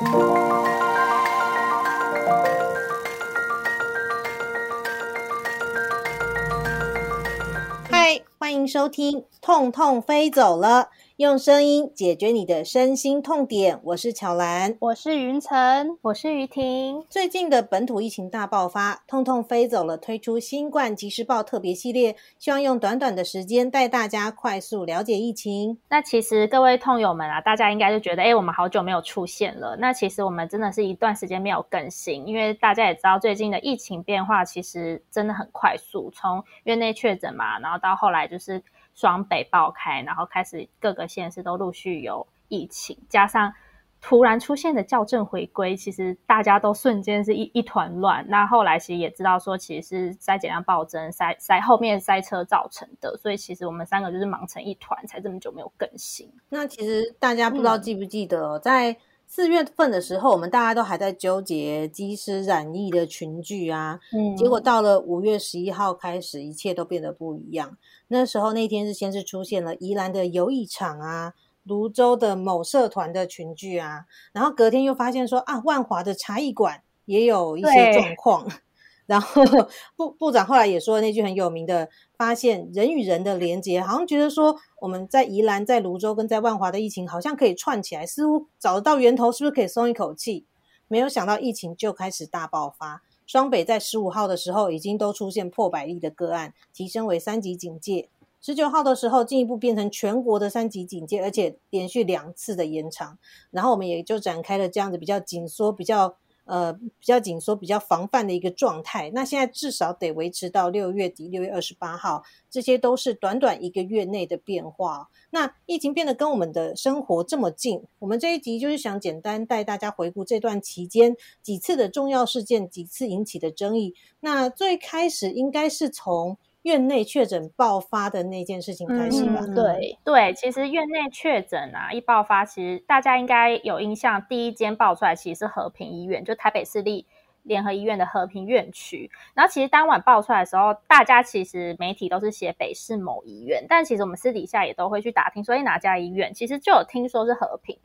嗨，欢迎收听《痛痛飞走了》。用声音解决你的身心痛点，我是巧兰，我是云晨，我是于婷。最近的本土疫情大爆发，痛痛飞走了，推出新冠即时报特别系列，希望用短短的时间带大家快速了解疫情。那其实各位痛友们啊，大家应该就觉得，哎，我们好久没有出现了。那其实我们真的是一段时间没有更新，因为大家也知道，最近的疫情变化其实真的很快速，从院内确诊嘛，然后到后来就是。双北爆开，然后开始各个县市都陆续有疫情，加上突然出现的校正回归，其实大家都瞬间是一一团乱。那后来其实也知道说，其实是筛检量暴增，塞塞后面塞车造成的，所以其实我们三个就是忙成一团，才这么久没有更新。那其实大家不知道记不记得，在四月份的时候，我们大家都还在纠结机师染疫的群聚啊，嗯，结果到了五月十一号开始，一切都变得不一样。那时候那天是先是出现了宜兰的游艺场啊，泸州的某社团的群聚啊，然后隔天又发现说啊，万华的茶艺馆也有一些状况。然后部部长后来也说了那句很有名的，发现人与人的连接，好像觉得说我们在宜兰、在泸州跟在万华的疫情好像可以串起来，似乎找得到源头，是不是可以松一口气？没有想到疫情就开始大爆发，双北在十五号的时候已经都出现破百例的个案，提升为三级警戒。十九号的时候进一步变成全国的三级警戒，而且连续两次的延长，然后我们也就展开了这样子比较紧缩、比较。呃，比较紧缩、比较防范的一个状态。那现在至少得维持到六月底，六月二十八号，这些都是短短一个月内的变化。那疫情变得跟我们的生活这么近，我们这一集就是想简单带大家回顾这段期间几次的重要事件，几次引起的争议。那最开始应该是从。院内确诊爆发的那件事情开始吧。对对，其实院内确诊啊，一爆发，其实大家应该有印象，第一间爆出来其实是和平医院，就台北市立联合医院的和平院区。然后其实当晚爆出来的时候，大家其实媒体都是写北市某医院，但其实我们私底下也都会去打听，所以哪家医院，其实就有听说是和平。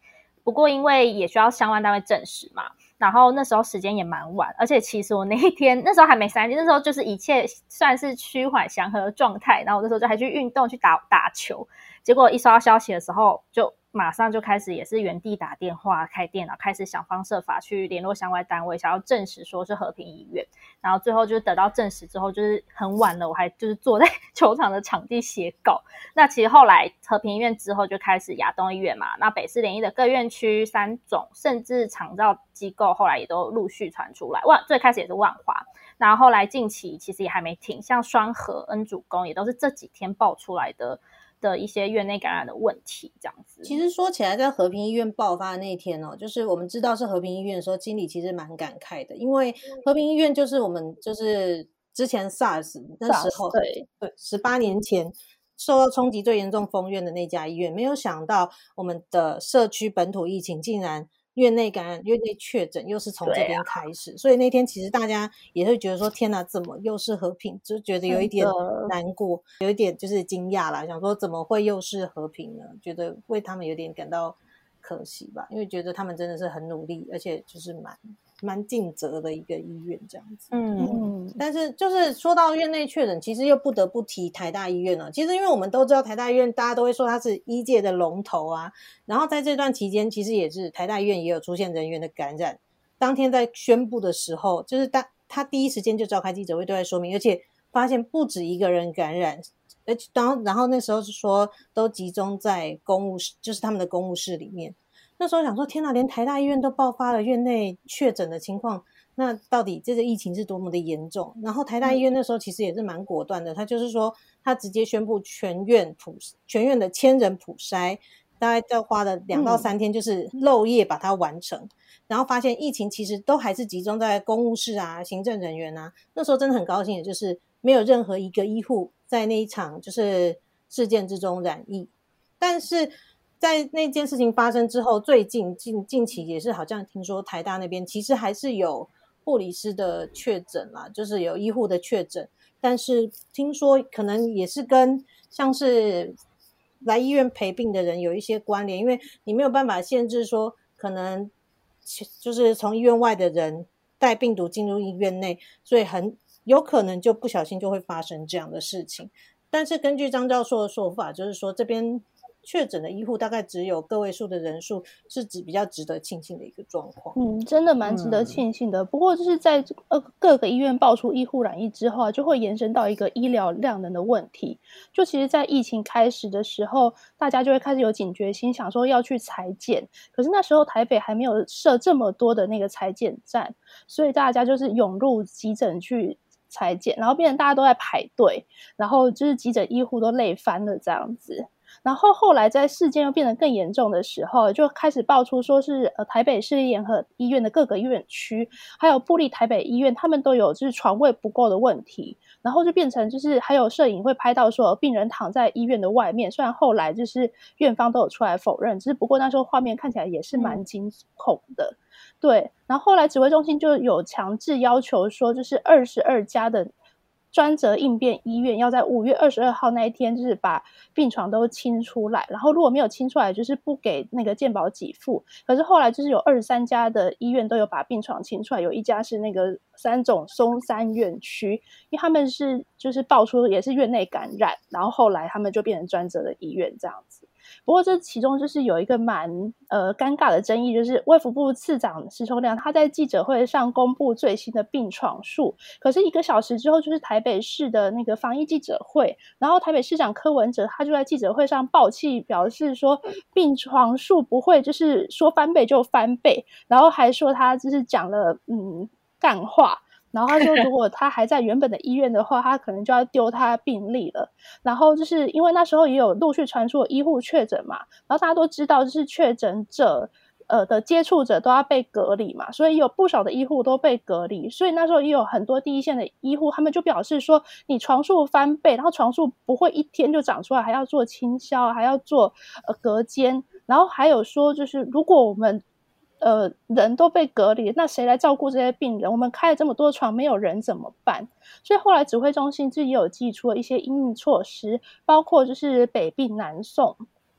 不过因为也需要相关单位证实嘛。然后那时候时间也蛮晚，而且其实我那一天那时候还没三天，那时候就是一切算是趋缓祥和的状态。然后我那时候就还去运动去打打球，结果一收到消息的时候就。马上就开始，也是原地打电话、开电脑，开始想方设法去联络相关单位，想要证实说是和平医院。然后最后就得到证实之后，就是很晚了，我还就是坐在 球场的场地写稿。那其实后来和平医院之后就开始亚东医院嘛，那北市联医的各院区三种，甚至厂造机构后来也都陆续传出来。万最开始也是万华，然后后来近期其实也还没停，像双河、恩主公也都是这几天爆出来的。的一些院内感染的问题，这样子。其实说起来，在和平医院爆发的那一天哦，就是我们知道是和平医院的时候，经理其实蛮感慨的，因为和平医院就是我们就是之前 SARS 那时候，对对，十八年前受到冲击最严重封院的那家医院，没有想到我们的社区本土疫情竟然。院内感染、院内确诊又是从这边开始，所以那天其实大家也会觉得说：“天哪，怎么又是和平？”就觉得有一点难过，有一点就是惊讶啦，想说怎么会又是和平呢？觉得为他们有点感到可惜吧，因为觉得他们真的是很努力，而且就是蛮。蛮尽责的一个医院这样子，嗯，但是就是说到院内确诊，其实又不得不提台大医院了。其实因为我们都知道台大医院，大家都会说它是医界的龙头啊。然后在这段期间，其实也是台大医院也有出现人员的感染。当天在宣布的时候，就是大他第一时间就召开记者会对外说明，而且发现不止一个人感染，而且当然后那时候是说都集中在公务室，就是他们的公务室里面。那时候想说，天哪，连台大医院都爆发了院内确诊的情况，那到底这个疫情是多么的严重？然后台大医院那时候其实也是蛮果断的，他就是说，他直接宣布全院普全院的千人普筛，大概要花了两到三天，就是漏夜把它完成。然后发现疫情其实都还是集中在公务室啊、行政人员啊。那时候真的很高兴也就是没有任何一个医护在那一场就是事件之中染疫，但是。在那件事情发生之后，最近近近期也是好像听说台大那边其实还是有护理师的确诊啦，就是有医护的确诊，但是听说可能也是跟像是来医院陪病的人有一些关联，因为你没有办法限制说可能就是从医院外的人带病毒进入医院内，所以很有可能就不小心就会发生这样的事情。但是根据张教授的说法，就是说这边。确诊的医护大概只有个位数的人数，是指比较值得庆幸的一个状况。嗯，真的蛮值得庆幸的。不过就是在呃各个医院爆出医护染疫之后啊，就会延伸到一个医疗量能的问题。就其实，在疫情开始的时候，大家就会开始有警觉心，想说要去裁剪。可是那时候台北还没有设这么多的那个裁剪站，所以大家就是涌入急诊去裁剪，然后变成大家都在排队，然后就是急诊医护都累翻了这样子。然后后来在事件又变得更严重的时候，就开始爆出说是呃台北市立联合医院的各个院区，还有布利台北医院，他们都有就是床位不够的问题。然后就变成就是还有摄影会拍到说病人躺在医院的外面，虽然后来就是院方都有出来否认，只是不过那时候画面看起来也是蛮惊恐的。对，然后后来指挥中心就有强制要求说，就是二十二家的。专责应变医院要在五月二十二号那一天，就是把病床都清出来，然后如果没有清出来，就是不给那个健保给付。可是后来就是有二十三家的医院都有把病床清出来，有一家是那个三种松山院区，因为他们是就是爆出也是院内感染，然后后来他们就变成专责的医院这样子。不过这其中就是有一个蛮呃尴尬的争议，就是卫福部次长石崇亮他在记者会上公布最新的病床数，可是一个小时之后就是台北市的那个防疫记者会，然后台北市长柯文哲他就在记者会上爆气，表示说病床数不会就是说翻倍就翻倍，然后还说他就是讲了嗯干话。然后他说，如果他还在原本的医院的话，他可能就要丢他病历了。然后就是因为那时候也有陆续传出医护确诊嘛，然后大家都知道，就是确诊者呃的接触者都要被隔离嘛，所以有不少的医护都被隔离。所以那时候也有很多第一线的医护，他们就表示说，你床数翻倍，然后床数不会一天就长出来，还要做清消，还要做呃隔间，然后还有说，就是如果我们。呃，人都被隔离，那谁来照顾这些病人？我们开了这么多床，没有人怎么办？所以后来指挥中心自己有寄出了一些应应措施，包括就是北病南送。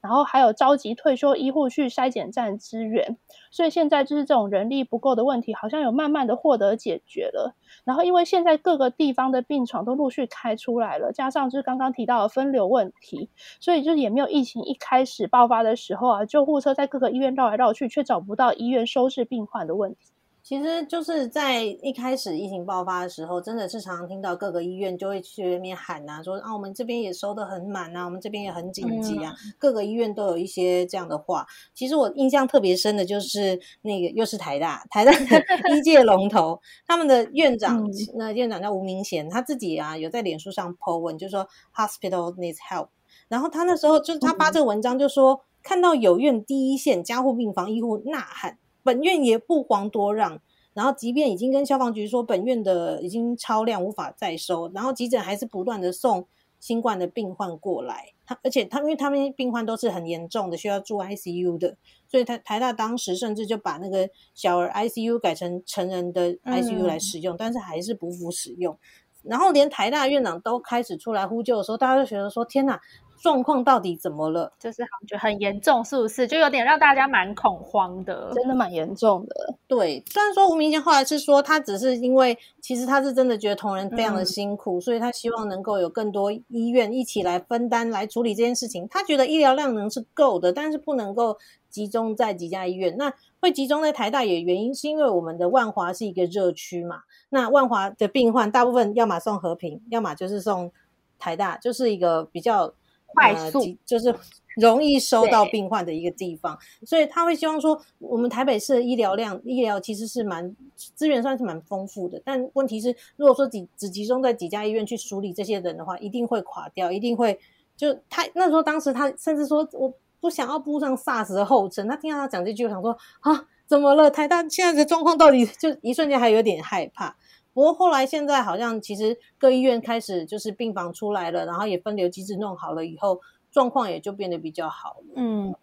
然后还有召集退休医护去筛检站支援，所以现在就是这种人力不够的问题，好像有慢慢的获得解决了。然后因为现在各个地方的病床都陆续开出来了，加上就是刚刚提到的分流问题，所以就是也没有疫情一开始爆发的时候啊，救护车在各个医院绕来绕去，却找不到医院收治病患的问题。其实就是在一开始疫情爆发的时候，真的是常常听到各个医院就会去那边喊呐，说啊，我们这边也收的很满啊，我们这边也很紧急啊。各个医院都有一些这样的话。其实我印象特别深的就是那个又是台大，台大 医界龙头，他们的院长，那院长叫吴明贤，他自己啊有在脸书上 po 文，就说 Hospital needs help。然后他那时候就是他发这个文章，就说看到有院第一线加护病房医护呐喊。本院也不遑多让，然后即便已经跟消防局说本院的已经超量无法再收，然后急诊还是不断的送新冠的病患过来。他而且他因为他们病患都是很严重的，需要住 ICU 的，所以台台大当时甚至就把那个小儿 ICU 改成成人的 ICU 来使用，但是还是不符使用。然后连台大院长都开始出来呼救的时候，大家就觉得说：天哪！状况到底怎么了？就是好像觉得很严重，是不是？就有点让大家蛮恐慌的，真的蛮严重的。对，虽然说吴明贤后来是说，他只是因为其实他是真的觉得同仁非常的辛苦，所以他希望能够有更多医院一起来分担来处理这件事情。他觉得医疗量能是够的，但是不能够集中在几家医院。那会集中在台大也原因是因为我们的万华是一个热区嘛。那万华的病患大部分要么送和平，要么就是送台大，就是一个比较。快速就是容易收到病患的一个地方，所以他会希望说，我们台北市的医疗量、医疗其实是蛮资源算是蛮丰富的，但问题是，如果说只只集中在几家医院去处理这些人的话，一定会垮掉，一定会就他那时候当时他甚至说，我不想要步上 SARS 的后尘。他听到他讲这句，我想说啊，怎么了？台大现在的状况到底就一瞬间还有点害怕。不过后来现在好像其实各医院开始就是病房出来了，然后也分流机制弄好了以后，状况也就变得比较好了。嗯，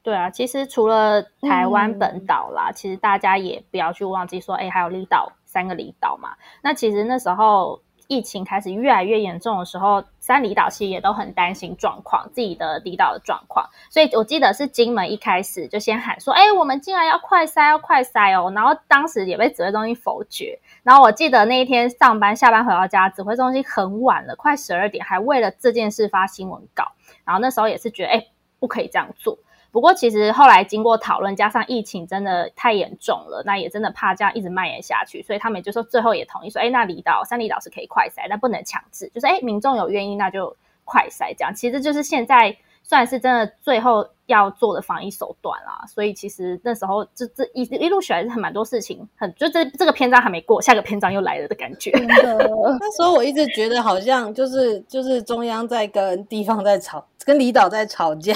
对啊，其实除了台湾本岛啦，其实大家也不要去忘记说，哎，还有离岛三个离岛嘛。那其实那时候疫情开始越来越严重的时候，三里岛其实也都很担心状况，自己的离岛的状况。所以我记得是金门一开始就先喊说：“哎，我们进来要快塞，要快塞哦。”然后当时也被指挥中心否决。然后我记得那一天上班下班回到家，指挥中心很晚了，快十二点，还为了这件事发新闻稿。然后那时候也是觉得，哎，不可以这样做。不过，其实后来经过讨论，加上疫情真的太严重了，那也真的怕这样一直蔓延下去，所以他们就说最后也同意说，哎，那离岛三离岛是可以快筛，但不能强制，就是哎，民众有愿意那就快筛这样。其实就是现在算是真的最后要做的防疫手段啦。所以其实那时候这这一一路选还是很蛮多事情，很就这这个篇章还没过，下个篇章又来了的感觉。那时候我一直觉得好像就是就是中央在跟地方在吵，跟离岛在吵架。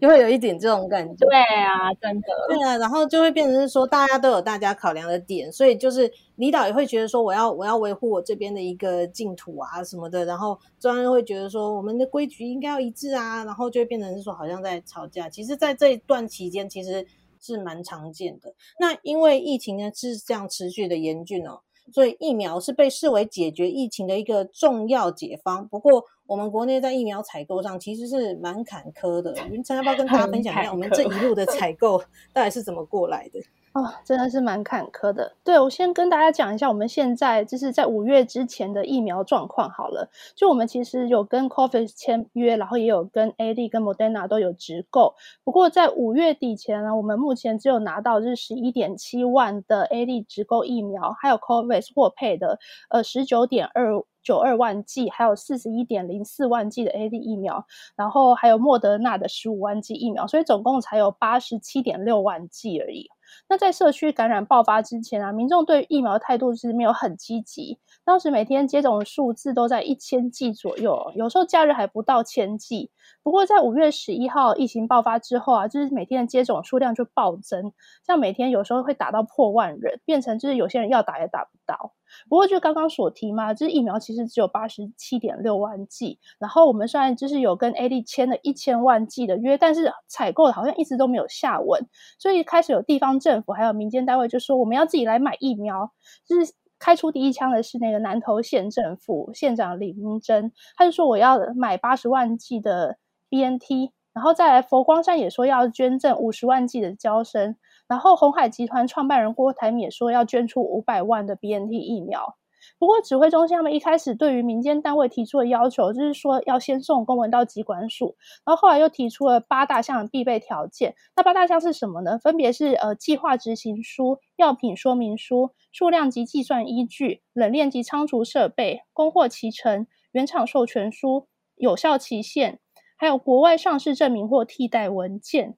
因为有一点这种感觉，对啊，真的，对啊，然后就会变成是说，大家都有大家考量的点，所以就是李导也会觉得说，我要我要维护我这边的一个净土啊什么的，然后中央会觉得说，我们的规矩应该要一致啊，然后就会变成是说，好像在吵架。其实，在这一段期间，其实是蛮常见的。那因为疫情呢是这样持续的严峻哦。所以疫苗是被视为解决疫情的一个重要解方。不过，我们国内在疫苗采购上其实是蛮坎坷的。云晨要不要跟大家分享一下，我们这一路的采购 到底是怎么过来的？哦，真的是蛮坎坷的。对我先跟大家讲一下，我们现在就是在五月之前的疫苗状况好了。就我们其实有跟 Covis 签约，然后也有跟 A D 跟 Moderna 都有直购。不过在五月底前呢，我们目前只有拿到是十一点七万的 A D 直购疫苗，还有 Covis 获配的呃十九点二九二万剂，还有四十一点零四万剂的 A D 疫苗，然后还有莫德纳的十五万剂疫苗，所以总共才有八十七点六万剂而已。那在社区感染爆发之前啊，民众对疫苗的态度是没有很积极。当时每天接种的数字都在一千剂左右，有时候假日还不到千剂。不过在五月十一号疫情爆发之后啊，就是每天的接种数量就暴增，像每天有时候会打到破万人，变成就是有些人要打也打不到。不过就刚刚所提嘛，就是疫苗其实只有八十七点六万剂，然后我们虽然就是有跟 A D 签了一千万剂的约，但是采购好像一直都没有下文，所以开始有地方政府还有民间单位就说我们要自己来买疫苗，就是开出第一枪的是那个南投县政府县长李明珍，他就说我要买八十万剂的 B N T，然后再来佛光山也说要捐赠五十万剂的胶生。然后，红海集团创办人郭台铭也说要捐出五百万的 BNT 疫苗。不过，指挥中心他们一开始对于民间单位提出的要求，就是说要先送公文到机关署。然后后来又提出了八大项的必备条件。那八大项是什么呢？分别是呃计划执行书、药品说明书、数量及计算依据、冷链及仓储设备、供货期程、原厂授权书、有效期限，还有国外上市证明或替代文件。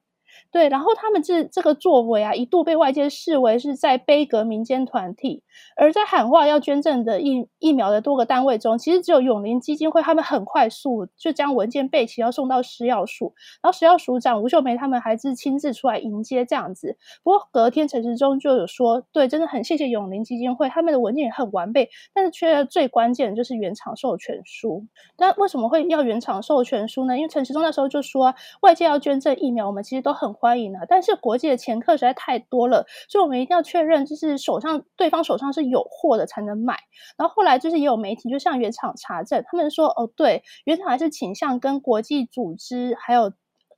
对，然后他们这这个作为啊，一度被外界视为是在背革民间团体。而在喊话要捐赠的疫疫苗的多个单位中，其实只有永林基金会，他们很快速就将文件备齐，要送到食药署。然后食药署长吴秀梅他们还是亲自出来迎接这样子。不过隔天陈时中就有说，对，真的很谢谢永林基金会，他们的文件也很完备，但是缺最关键的就是原厂授权书。但为什么会要原厂授权书呢？因为陈时中那时候就说，外界要捐赠疫苗，我们其实都很欢迎的，但是国际的前客实在太多了，所以我们一定要确认，就是手上对方手上是有货的才能买。然后后来就是也有媒体就向原厂查证，他们说哦，对，原厂还是倾向跟国际组织还有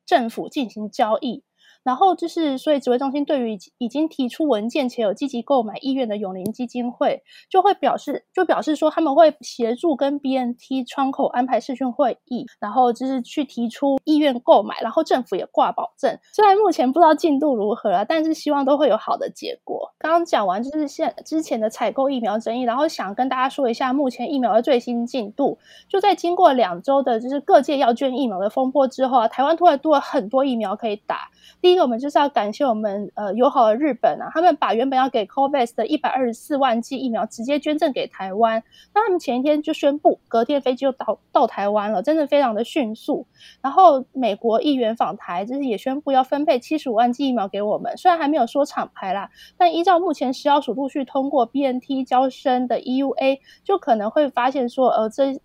政府进行交易。然后就是，所以指挥中心对于已经提出文件且有积极购买意愿的永林基金会，就会表示，就表示说他们会协助跟 BNT 窗口安排视讯会议，然后就是去提出意愿购买，然后政府也挂保证。虽然目前不知道进度如何啊，但是希望都会有好的结果。刚刚讲完就是现之前的采购疫苗争议，然后想跟大家说一下目前疫苗的最新进度。就在经过两周的就是各界要捐疫苗的风波之后啊，台湾突然多了很多疫苗可以打。第一个，我们就是要感谢我们呃友好的日本啊，他们把原本要给 COVAX 的一百二十四万剂疫苗直接捐赠给台湾。那他们前一天就宣布，隔天飞机就到到台湾了，真的非常的迅速。然后美国议员访台，就是也宣布要分配七十五万剂疫苗给我们，虽然还没有说厂牌啦，但依照目前食药署陆续通过 BNT 交生的 EUA，就可能会发现说，呃，这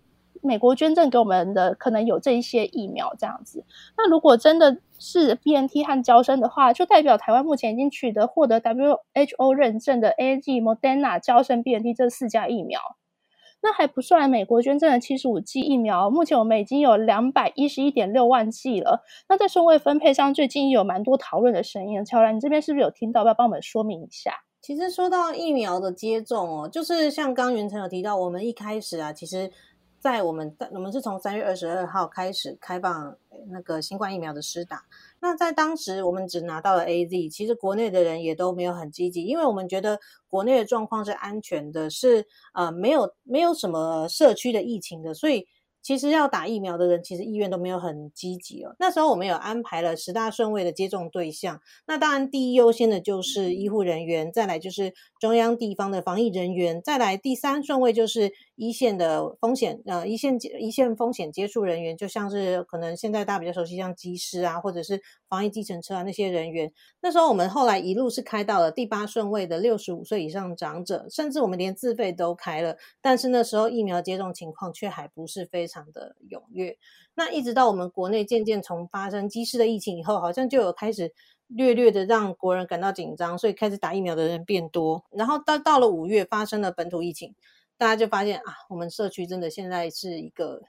美国捐赠给我们的可能有这一些疫苗这样子。那如果真的，是 BNT 和交生的话，就代表台湾目前已经取得获得 WHO 认证的 A G、Moderna、交生、BNT 这四家疫苗。那还不算美国捐赠的七十五剂疫苗，目前我们已经有两百一十一点六万剂了。那在顺位分配上，最近有蛮多讨论的声音。乔兰，你这边是不是有听到？要帮我们说明一下？其实说到疫苗的接种哦，就是像刚云成有提到，我们一开始啊，其实。在我们，我们是从三月二十二号开始开放那个新冠疫苗的施打。那在当时，我们只拿到了 A Z，其实国内的人也都没有很积极，因为我们觉得国内的状况是安全的，是呃没有没有什么社区的疫情的，所以。其实要打疫苗的人，其实意愿都没有很积极哦。那时候我们有安排了十大顺位的接种对象，那当然第一优先的就是医护人员，再来就是中央地方的防疫人员，再来第三顺位就是一线的风险呃一线一线风险接触人员，就像是可能现在大家比较熟悉像机师啊，或者是防疫计程车啊那些人员。那时候我们后来一路是开到了第八顺位的六十五岁以上长者，甚至我们连自费都开了，但是那时候疫苗接种情况却还不是非常。的踊跃，那一直到我们国内渐渐从发生机师的疫情以后，好像就有开始略略的让国人感到紧张，所以开始打疫苗的人变多。然后到到了五月发生了本土疫情，大家就发现啊，我们社区真的现在是一个。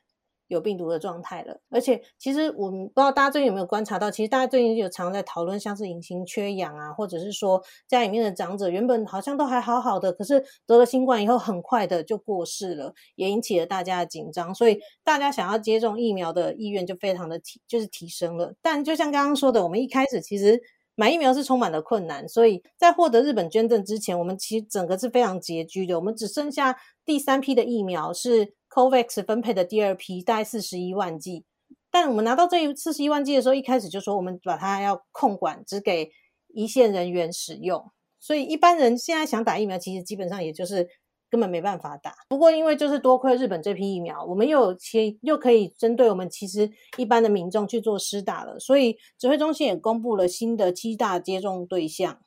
有病毒的状态了，而且其实我们不知道大家最近有没有观察到，其实大家最近有常在讨论，像是隐形缺氧啊，或者是说家里面的长者原本好像都还好好的，可是得了新冠以后很快的就过世了，也引起了大家的紧张，所以大家想要接种疫苗的意愿就非常的提，就是提升了。但就像刚刚说的，我们一开始其实买疫苗是充满了困难，所以在获得日本捐赠之前，我们其实整个是非常拮据的，我们只剩下第三批的疫苗是。COVAX 分配的第二批大概四十一万剂，但我们拿到这四十一万剂的时候，一开始就说我们把它要控管，只给一线人员使用。所以一般人现在想打疫苗，其实基本上也就是根本没办法打。不过因为就是多亏日本这批疫苗，我们又有其又可以针对我们其实一般的民众去做施打了。所以指挥中心也公布了新的七大接种对象，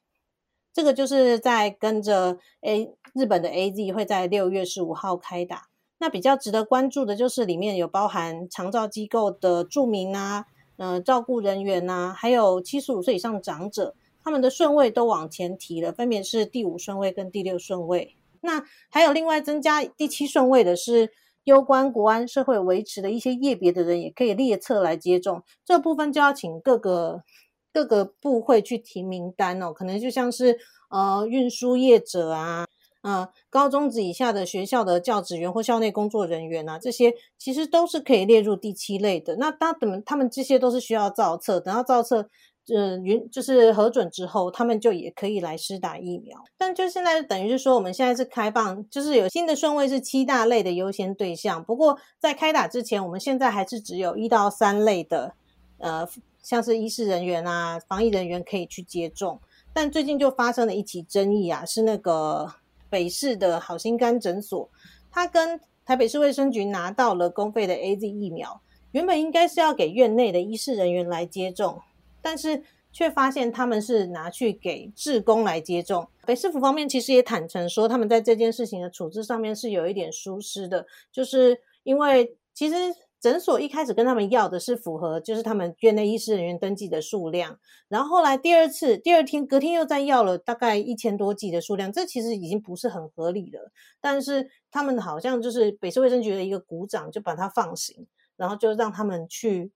这个就是在跟着 A 日本的 AZ 会在六月十五号开打。那比较值得关注的就是里面有包含长照机构的住民啊，呃，照顾人员呐，还有七十五岁以上长者，他们的顺位都往前提了，分别是第五顺位跟第六顺位。那还有另外增加第七顺位的是攸关国安社会维持的一些业别的人，也可以列册来接种。这部分就要请各个各个部会去提名单哦，可能就像是呃运输业者啊。啊，高中职以下的学校的教职员或校内工作人员啊，这些其实都是可以列入第七类的。那他等他们这些都是需要造册，等到造册，嗯，云就是核准之后，他们就也可以来施打疫苗。但就现在等于是说，我们现在是开放，就是有新的顺位是七大类的优先对象。不过在开打之前，我们现在还是只有一到三类的，呃，像是医师人员啊、防疫人员可以去接种。但最近就发生了一起争议啊，是那个。北市的好心肝诊所，他跟台北市卫生局拿到了公费的 A Z 疫苗，原本应该是要给院内的医师人员来接种，但是却发现他们是拿去给志工来接种。北市府方面其实也坦诚说，他们在这件事情的处置上面是有一点疏失的，就是因为其实。诊所一开始跟他们要的是符合，就是他们院内医师人员登记的数量，然后后来第二次、第二天、隔天又再要了大概一千多剂的数量，这其实已经不是很合理了。但是他们好像就是北市卫生局的一个股长就把它放行，然后就让他们去。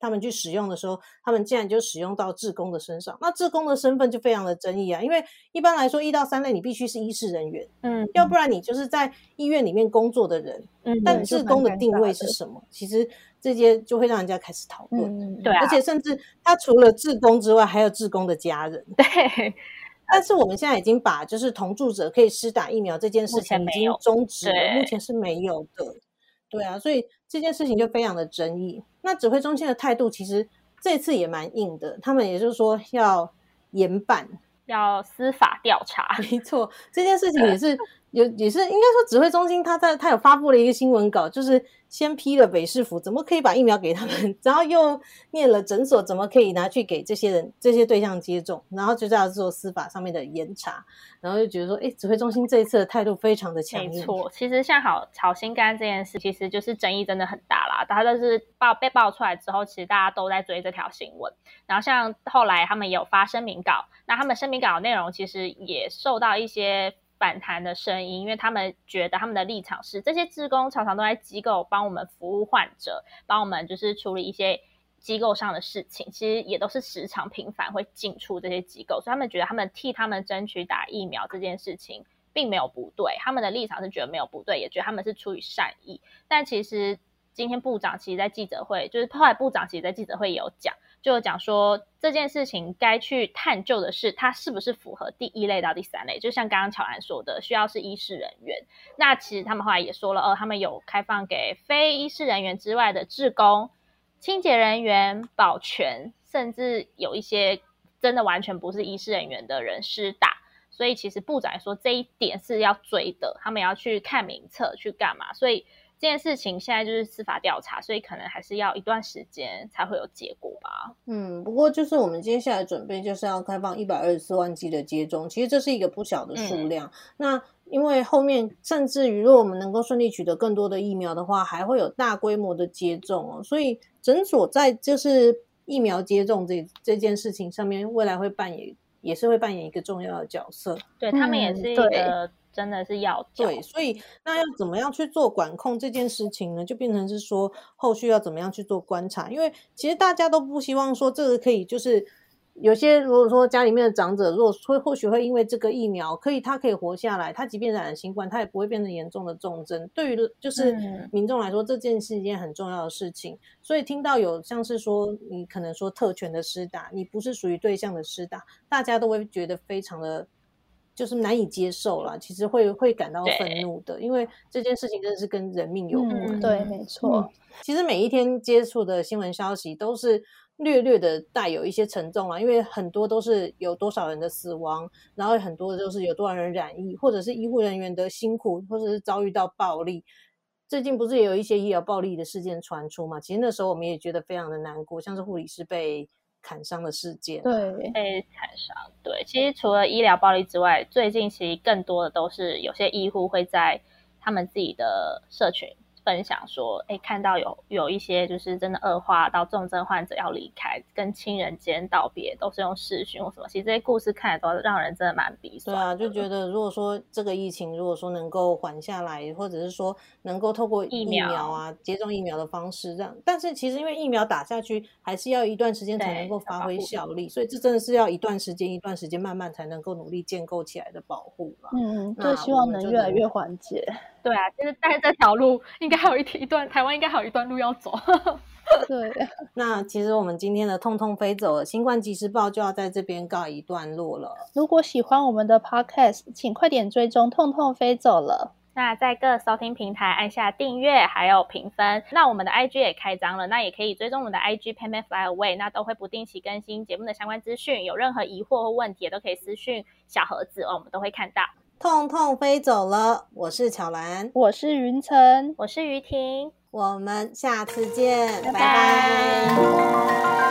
他们去使用的时候，他们竟然就使用到志工的身上，那志工的身份就非常的争议啊。因为一般来说，一到三类你必须是医师人员，嗯，要不然你就是在医院里面工作的人，嗯，但志工的定位是什么？其实这些就会让人家开始讨论，对，而且甚至他除了志工之外，还有志工的家人，对。但是我们现在已经把就是同住者可以施打疫苗这件事情已经终止了，目前是没有的。对啊，所以这件事情就非常的争议。那指挥中心的态度其实这次也蛮硬的，他们也就是说要严办，要司法调查。没错，这件事情也是有，也是应该说指挥中心他在他有发布了一个新闻稿，就是。先批了北市府，怎么可以把疫苗给他们？然后又念了诊所，怎么可以拿去给这些人、这些对象接种？然后就在做司法上面的严查，然后就觉得说，哎，指挥中心这一次的态度非常的强硬。没错，其实像好炒心肝这件事，其实就是争议真的很大啦。大家都是爆被爆出来之后，其实大家都在追这条新闻。然后像后来他们也有发声明稿，那他们声明稿的内容其实也受到一些。反弹的声音，因为他们觉得他们的立场是，这些职工常常都在机构帮我们服务患者，帮我们就是处理一些机构上的事情，其实也都是时常频繁会进出这些机构，所以他们觉得他们替他们争取打疫苗这件事情并没有不对，他们的立场是觉得没有不对，也觉得他们是出于善意。但其实今天部长其实在记者会，就是后来部长其实在记者会有讲。就讲说这件事情该去探究的是，它是不是符合第一类到第三类？就像刚刚乔安说的，需要是医师人员。那其实他们后来也说了，哦，他们有开放给非医师人员之外的志工、清洁人员、保全，甚至有一些真的完全不是医师人员的人施打。所以其实部长说这一点是要追的，他们要去看名册去干嘛？所以。这件事情现在就是司法调查，所以可能还是要一段时间才会有结果吧。嗯，不过就是我们接下来准备就是要开放一百二十四万剂的接种，其实这是一个不小的数量。那因为后面甚至于如果我们能够顺利取得更多的疫苗的话，还会有大规模的接种哦。所以诊所在就是疫苗接种这这件事情上面，未来会扮演也是会扮演一个重要的角色。对他们也是一个。真的是要对，所以那要怎么样去做管控这件事情呢？就变成是说后续要怎么样去做观察？因为其实大家都不希望说这个可以，就是有些如果说家里面的长者，如果会或许会因为这个疫苗可以，他可以活下来，他即便染了新冠，他也不会变成严重的重症。对于就是民众来说，这件是一件很重要的事情。所以听到有像是说你可能说特权的施打，你不是属于对象的施打，大家都会觉得非常的。就是难以接受了，其实会会感到愤怒的，因为这件事情真的是跟人命有关。对，没错。其实每一天接触的新闻消息都是略略的带有一些沉重啊，因为很多都是有多少人的死亡，然后很多的就是有多少人染疫，或者是医护人员的辛苦，或者是遭遇到暴力。最近不是也有一些医疗暴力的事件传出嘛？其实那时候我们也觉得非常的难过，像是护理师被。砍伤的事件，对，被砍伤，对。其实除了医疗暴力之外，最近其实更多的都是有些医护会在他们自己的社群。分享说，哎，看到有有一些就是真的恶化到重症患者要离开，跟亲人间道别都是用视讯或什么，其实这些故事看来都让人真的蛮鼻酸。对啊，就觉得如果说这个疫情如果说能够缓下来，或者是说能够透过疫苗啊接种疫苗的方式让，但是其实因为疫苗打下去还是要一段时间才能够发挥效力，所以这真的是要一段时间一段时间慢慢才能够努力建构起来的保护了。嗯，就希望能越来越缓解。对啊，就是但是这条路应该还有一一段，台湾应该还有一段路要走。对，那其实我们今天的痛痛飞走了，新冠即时报就要在这边告一段落了。如果喜欢我们的 podcast，请快点追踪痛痛飞走了。那在各收听平台按下订阅，还有评分。那我们的 IG 也开张了，那也可以追踪我们的 IG Payment Fly Away，那都会不定期更新节目的相关资讯。有任何疑惑或问题，都可以私讯小盒子哦，我们都会看到。痛痛飞走了，我是巧兰，我是云晨，我是于婷，我们下次见，拜拜。